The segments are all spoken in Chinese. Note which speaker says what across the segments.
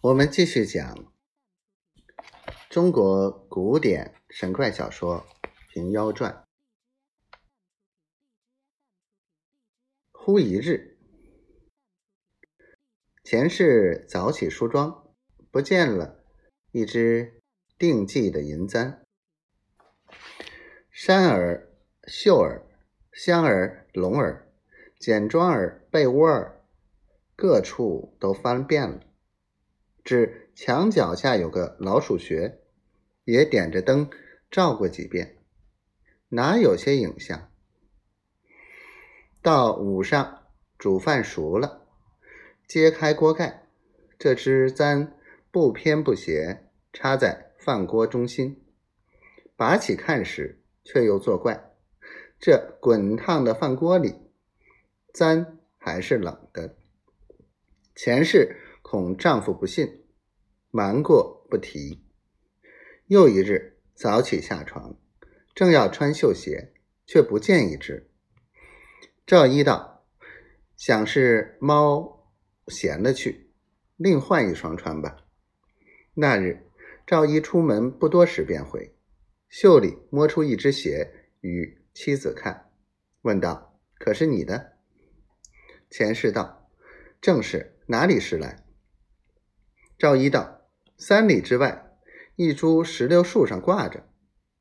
Speaker 1: 我们继续讲中国古典神怪小说《平妖传》。忽一日，前世早起梳妆，不见了一只定计的银簪。山儿、秀儿、香儿、龙儿、简庄儿、被窝儿，各处都翻遍了。只墙脚下有个老鼠穴，也点着灯照过几遍，哪有些影像？到午上，煮饭熟了，揭开锅盖，这只簪不偏不斜插在饭锅中心。拔起看时，却又作怪，这滚烫的饭锅里，簪还是冷的。前世。恐丈夫不信，瞒过不提。又一日早起下床，正要穿绣鞋，却不见一只。赵一道：“想是猫闲了去，另换一双穿吧。”那日赵一出门不多时便回，袖里摸出一只鞋与妻子看，问道：“可是你的？”前世道：“正是，哪里是来？”赵一道：“三里之外，一株石榴树上挂着，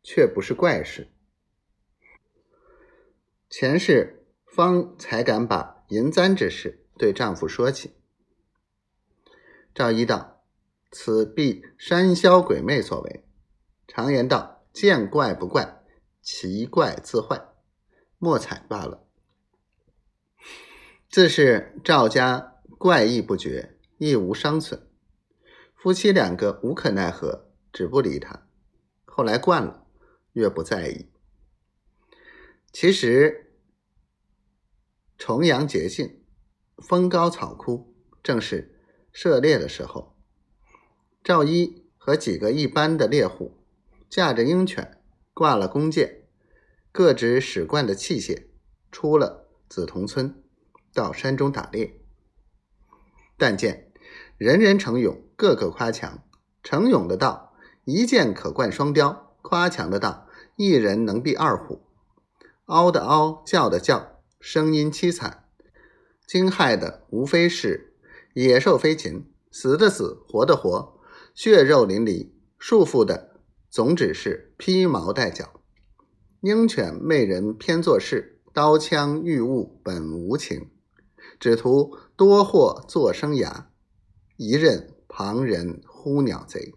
Speaker 1: 却不是怪事。前世方才敢把银簪之事对丈夫说起。”赵一道：“此必山魈鬼魅所为。常言道：见怪不怪，奇怪自坏，莫采罢了。自是赵家怪异不绝，亦无伤损。”夫妻两个无可奈何，只不理他。后来惯了，越不在意。其实重阳节庆，风高草枯，正是射猎的时候。赵一和几个一般的猎户，驾着鹰犬，挂了弓箭，各执使惯的器械，出了紫铜村，到山中打猎。但见。人人逞勇，个个夸强。逞勇的道：“一箭可贯双雕。”夸强的道：“一人能避二虎。”嗷的嗷，叫的叫，声音凄惨。惊骇的无非是野兽飞禽，死的死，活的活，血肉淋漓；束缚的总只是披毛戴角。鹰犬媚人偏做事，刀枪遇物本无情，只图多获做生涯。一任旁人呼鸟贼。